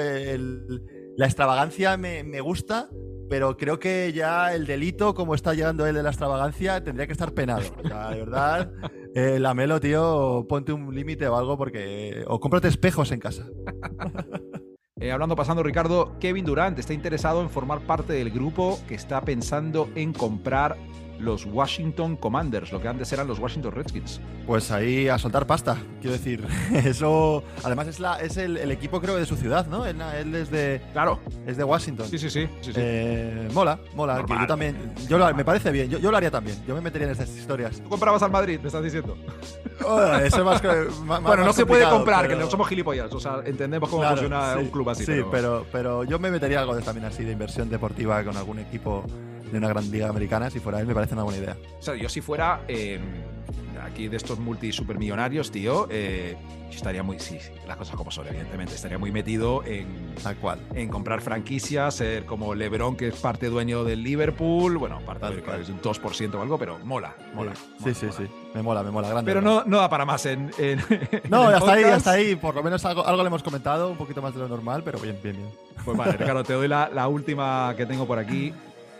la extravagancia me, me gusta, pero creo que ya el delito, como está llegando él de la extravagancia, tendría que estar penado. O sea, de verdad, *laughs* eh, Lamelo, tío, ponte un límite o algo porque... O cómprate espejos en casa. *laughs* Eh, hablando, pasando, Ricardo, Kevin Durant está interesado en formar parte del grupo que está pensando en comprar los Washington Commanders, lo que antes eran los Washington Redskins. Pues ahí a soltar pasta, quiero decir. *laughs* Eso, además es, la, es el, el equipo creo de su ciudad, ¿no? Él, él es, de, Claro. es de Washington. Sí, sí, sí. sí, sí. Eh, mola, mola. yo también, yo lo- me parece bien. Yo, yo lo haría también. Yo me metería en estas historias. ¿Tú comprabas al Madrid? Me estás diciendo. Oh, eso es *laughs* más, bueno, no se puede comprar, pero- que no somos gilipollas. O sea, entendemos cómo Claro, funciona sí, un club así. Sí, pero- pero... Pero, yo me metería algo de, también así de inversión deportiva con algún equipo de una gran liga americana. Si fuera él, me parece una buena idea. O sea, yo si fuera eh, aquí de estos multi supermillonarios, tío, eh, yo estaría muy, sí, sí, las cosas como son, evidentemente, estaría muy metido en, Tal cual. en comprar franquicias, ser como LeBron, que es parte dueño del Liverpool, bueno, parte Tal del cual. es un 2% o algo, pero mola, mola. Sí, mola, sí, mola. sí. Me mola, me mola. Grande. Pero no, no da para más en. en- No, *laughs* en hasta ahí, podcast. hasta ahí. Por lo menos algo, algo le hemos comentado, un poquito más de lo normal, pero bien, bien, bien. Pues vale, *laughs* Ricardo, te doy la, la última que tengo por aquí.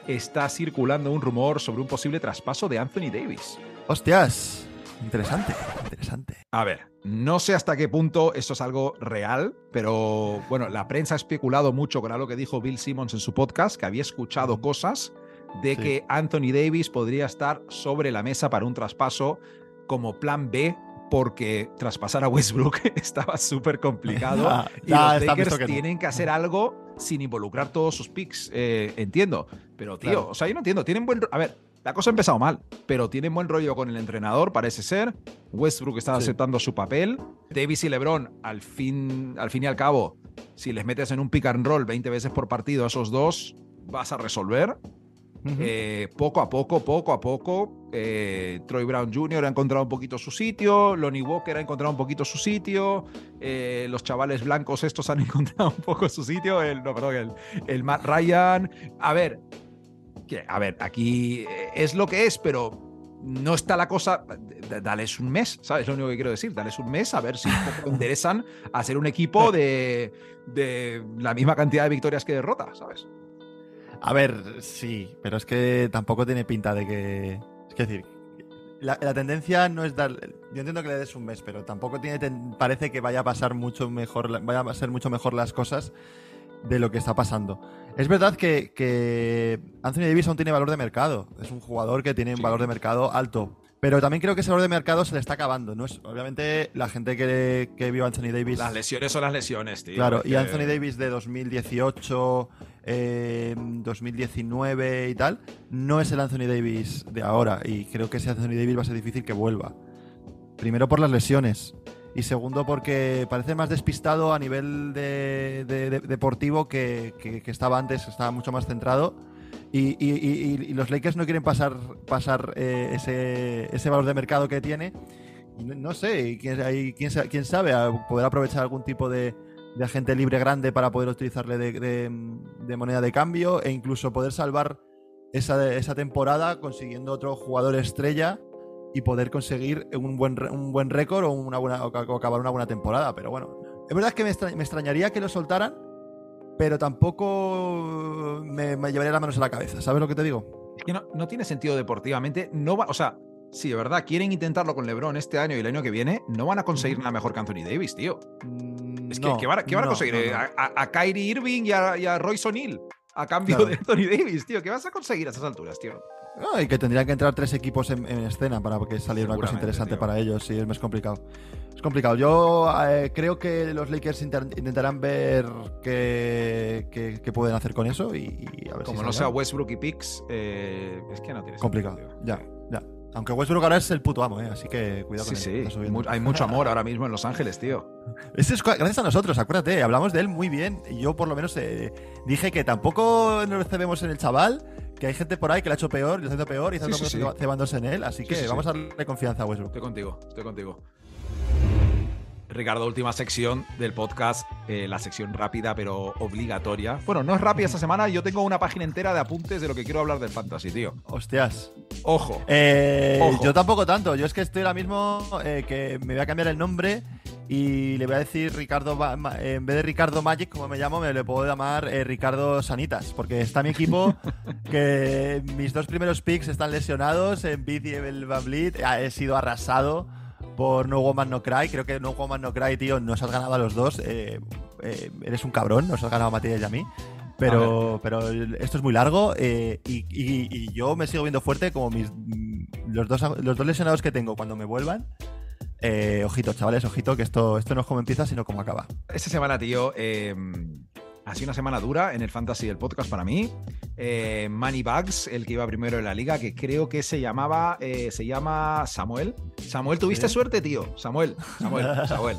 Está circulando un rumor sobre un posible traspaso de Anthony Davis. Hostias. Interesante, interesante. A ver, no sé hasta qué punto esto es algo real, pero bueno, la prensa ha especulado mucho con algo que dijo Bill Simmons en su podcast, que había escuchado cosas de Sí. que Anthony Davis podría estar sobre la mesa para un traspaso como plan B, porque traspasar a Westbrook *laughs* estaba súper complicado *laughs* Ah, y los Lakers que no. tienen que hacer algo sin involucrar todos sus picks. Eh, entiendo, pero tío, Claro. o sea, yo no entiendo. Tienen buen. A ver, la cosa ha empezado mal, pero tienen buen rollo con el entrenador, parece ser. Westbrook está Sí. aceptando su papel. Davis y LeBron, al fin, al fin y al cabo, si les metes en un pick and roll 20 veces por partido a esos dos, vas a resolver. Eh, poco a poco, poco a poco, eh, Troy Brown Jr. ha encontrado un poquito su sitio, Lonnie Walker ha encontrado un poquito su sitio, eh, los chavales blancos estos han *laughs* encontrado un poco su sitio, el, no, perdón, el, el Matt Ryan. A ver, que, a ver, aquí es lo que es, pero no está la cosa. Dales un mes, ¿sabes? Lo único que quiero decir. Dales un mes a ver si enderezan a ser un equipo *laughs* de, de la misma cantidad de victorias que derrotas, ¿sabes? A ver, sí, pero es que tampoco tiene pinta de que. Es que decir, la, la tendencia no es dar. Yo entiendo que le des un mes, pero tampoco tiene ten- parece que vaya a pasar mucho mejor, vaya a ser mucho mejor las cosas de lo que está pasando. Es verdad que, que Anthony Davis aún tiene valor de mercado. Es un jugador que tiene un Sí. valor de mercado alto. Pero también creo que ese valor de mercado se le está acabando. ¿no? Es, obviamente, la gente que, que vio a Anthony Davis. Las lesiones son las lesiones, tío. Claro, y Anthony Davis de 2018, eh, 2019 y tal, no es el Anthony Davis de ahora. Y creo que ese Anthony Davis va a ser difícil que vuelva. Primero por las lesiones. Y segundo porque parece más despistado a nivel de, de- de- deportivo que, estaba antes, estaba mucho más centrado. Y, los Lakers no quieren pasar, pasar eh, ese, ese valor de mercado que tiene. No, sé, quién, quién sa- quién sabe, poder aprovechar algún tipo de, de agente libre grande para poder utilizarle de, moneda de cambio e incluso poder salvar esa, esa temporada consiguiendo otro jugador estrella y poder conseguir un buen, un buen récord o, una buena, o ca- o acabar una buena temporada. Pero bueno, es verdad que me extrañaría que lo soltaran, pero tampoco me, me llevaría las manos a la cabeza. ¿Sabes lo que te digo? Es que no, no tiene sentido deportivamente. No va, o sea, si de verdad quieren intentarlo con LeBron este año y el año que viene, no van a conseguir nada mejor que Anthony Davis, tío. Mm, Es que, no, ¿qué van, a- qué van a no, conseguir? no, Eh, no. A, Kyrie Irving y a, y a Royce O'Neal a cambio Claro. de Anthony Davis, tío. ¿Qué vas a conseguir a esas alturas, tío? No, y que tendrían que entrar tres equipos en, en escena para que saliera una cosa interesante tío. para ellos. Sí, es más complicado. Es complicado. Yo eh, creo que los Lakers intentarán ver qué, qué- qué pueden hacer con eso y, y a ver Como si no sea. Westbrook y Picks, eh, es que no tiene complicado. sentido, ya. Aunque Westbrook ahora es el puto amo, ¿eh? así que cuidado Sí, con él. sí. Mu- hay mucho amor ahora mismo en Los Ángeles, tío. *laughs* Ese es gracias a nosotros, acuérdate, hablamos de él muy bien. Y yo por lo menos eh, dije que tampoco nos cebemos en el chaval, que hay gente por ahí que lo ha hecho peor, lo está haciendo peor, y está Sí, sí, sí. cebándose en él. Así que sí, sí. vamos a darle confianza a Westbrook. Estoy contigo, estoy contigo. Ricardo, última sección del podcast, eh, la sección rápida pero obligatoria. Bueno, no es rápida esta semana, yo tengo una página entera de apuntes de lo que quiero hablar del fantasy, tío. Hostias. Ojo. Eh, Ojo. yo tampoco tanto. Yo es que estoy ahora mismo eh, que me voy a cambiar el nombre y le voy a decir Ricardo, en vez de Ricardo Magic, como me llamo, me le puedo llamar eh, Ricardo Sanitas, porque está mi equipo *laughs* que mis dos primeros picks están lesionados en Beat y el Van Vliet. He sido arrasado por No Woman No Cry. Creo que No Woman No Cry, tío, nos has ganado a los dos. Eh, eh, eres un cabrón, nos has ganado a Matías y a mí. Pero, pero esto es muy largo eh, y, y- y yo me sigo viendo fuerte como mis los dos, los dos lesionados que tengo cuando me vuelvan. Ojito, chavales, ojito, que esto, esto no es como empieza, sino como acaba. Esta semana, tío, eh, ha sido una semana dura en el fantasy del podcast para mí. Eh, Manny Bugs, el que iba primero en la liga, que creo que se llamaba, eh, se llama Samuel. Samuel, ¿tuviste Sí. suerte, tío? Samuel, Samuel, *laughs* Samuel.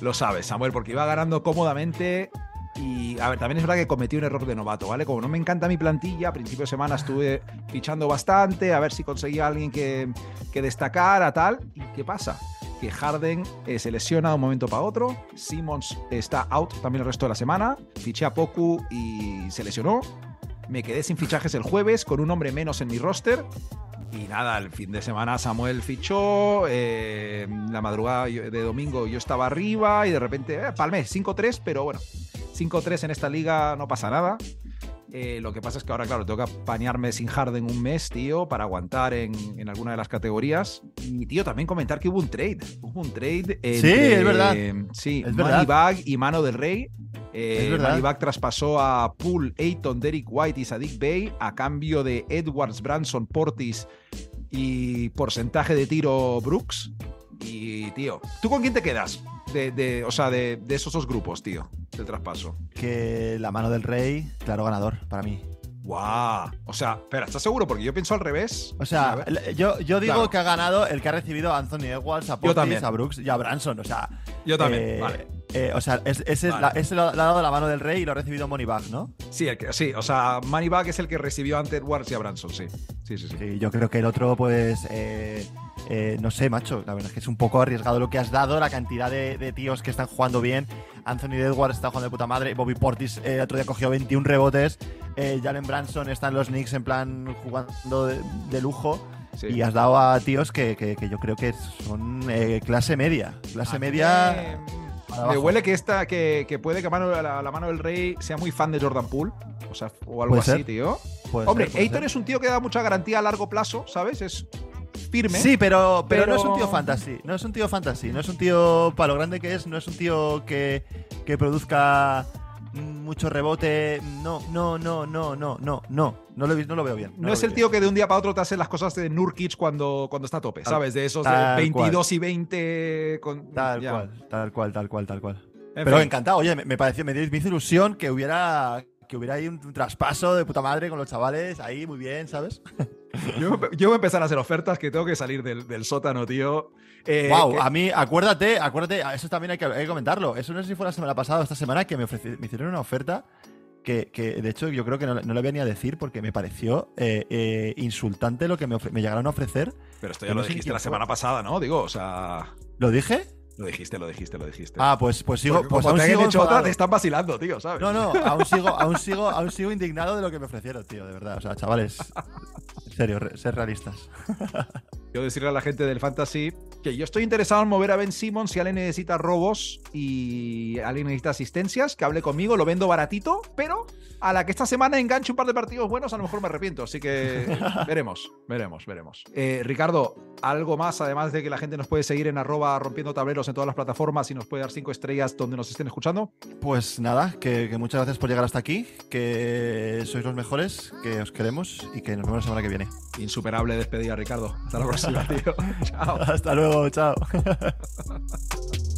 Lo sabes, Samuel, porque iba ganando cómodamente. Y a ver, también es verdad que cometí un error de novato, ¿vale? Como no me encanta mi plantilla, a principio de semana estuve fichando bastante, a ver si conseguía alguien que, que destacara, tal. ¿Y qué pasa? Que Harden eh, se lesiona de un momento para otro, Simmons está out también el resto de la semana, fiché a Poku y se lesionó, me quedé sin fichajes el jueves con un hombre menos en mi roster. Y nada, el fin de semana Samuel fichó, eh, la madrugada de domingo yo estaba arriba y de repente, eh, palmé 5-3, pero bueno, 5-3 en esta liga no pasa nada. Eh, lo que pasa es que ahora, claro, tengo que apañarme sin Harden un mes, tío, para aguantar en, en alguna de las categorías. Y, tío, también comentar que hubo un trade. Hubo un trade. entre- es verdad. Sí, Es verdad. Bag y Mano del Rey. Eh. Moneybag traspasó a Poole, Ayton, Derek White y Sadik Bay a cambio de Edwards, Branson, Portis y porcentaje de tiro Brooks. Y, tío, ¿tú con quién te quedas? De, de- o sea, de, de esos dos grupos, tío, del traspaso. Que la mano del rey, claro ganador para mí. ¡Guau! O sea, espera, ¿estás seguro? Porque yo pienso al revés. O sea, yo, yo digo Claro. que ha ganado el que ha recibido a Anthony Edwards, a Portis, a Brooks y a Branson. O sea, Yo también, eh, vale. eh, o sea, es- ese, es Vale. la- ese lo, le ha dado la mano del rey y lo ha recibido Moneybag, ¿no? Sí, el que, sí, o sea, Moneybag es el que recibió ante Edwards y a Branson, sí. Sí, sí, sí. Sí, yo creo que el otro, pues, eh, eh, no sé, macho, la verdad es que es un poco arriesgado lo que has dado, la cantidad de, de tíos que están jugando bien. Anthony Edwards está jugando de puta madre, Bobby Portis eh, el otro día cogió 21 rebotes, eh, Jalen Branson está en los Knicks en plan jugando de, de lujo. Sí. Y has dado a tíos que, que- que yo creo que son clase media. Clase A media. Me, huele que esta, que, que puede que mano, la, la mano del rey sea muy fan de Jordan Poole. O sea, o algo así, ser. tío. Puede Hombre, ser, Aiton ser. es un tío que da mucha garantía a largo plazo, ¿sabes? Es firme. Sí, pero, pero, no es un pero- tío fantasy. No es un tío fantasy. No es un tío, para lo grande que es, no es un tío que, que produzca mucho rebote. No, no, no, no, no, no, no. No lo, no lo veo bien. No, lo es el bien. tío que de un día para otro te hace las cosas de Nurkic cuando, cuando está a tope, Tal- ¿sabes? De esos de tal 22 y 20. Con, Tal ya. cual, tal cual, tal cual, tal cual. En Pero fin. encantado, oye, me, me pareció, me, dio- me hizo ilusión que hubiera que hubiera ahí un, un traspaso de puta madre con los chavales, ahí muy bien, ¿sabes? *laughs* Yo, yo voy a empezar a hacer ofertas que tengo que salir del, del sótano, tío. Eh, wow, que- a mí, acuérdate, acuérdate, eso también hay que, hay que comentarlo. Eso no sé si fue la semana pasada o esta semana que me, ofreci- me hicieron una oferta que, que, de hecho, yo creo que no, no le venía a decir porque me pareció eh, eh, insultante lo que me, llegaron a ofrecer. Pero esto ya lo dijiste la semana pasada, ¿no? Digo, o sea. ¿Lo dije? Lo dijiste, lo dijiste, lo dijiste. Ah, pues, pues sigo, Porque pues como aún te sigo hecho otra, te están vacilando, tío, ¿sabes? No, no, aún sigo, aún sigo, aún sigo indignado de lo que me ofrecieron, tío, de verdad. O sea, chavales, en serio, re- ser realistas. Yo decirle a la gente del Fantasy que yo estoy interesado en mover a Ben Simmons si alguien necesita robos y alguien necesita asistencias, que hable conmigo, lo vendo baratito, pero a la que esta semana enganche un par de partidos buenos, a lo mejor me arrepiento. Así que *laughs* veremos, veremos, veremos. Eh, Ricardo, algo más, además de que la gente nos puede seguir en arroba rompiendo tableros en todas las plataformas y nos puede dar cinco estrellas donde nos estén escuchando. Pues nada, que, que muchas gracias por llegar hasta aquí, que sois los mejores, que os queremos y que nos vemos la semana que viene. Insuperable despedida, Ricardo. Hasta la próxima, tío. *laughs* Chao. Hasta luego, chao. *laughs*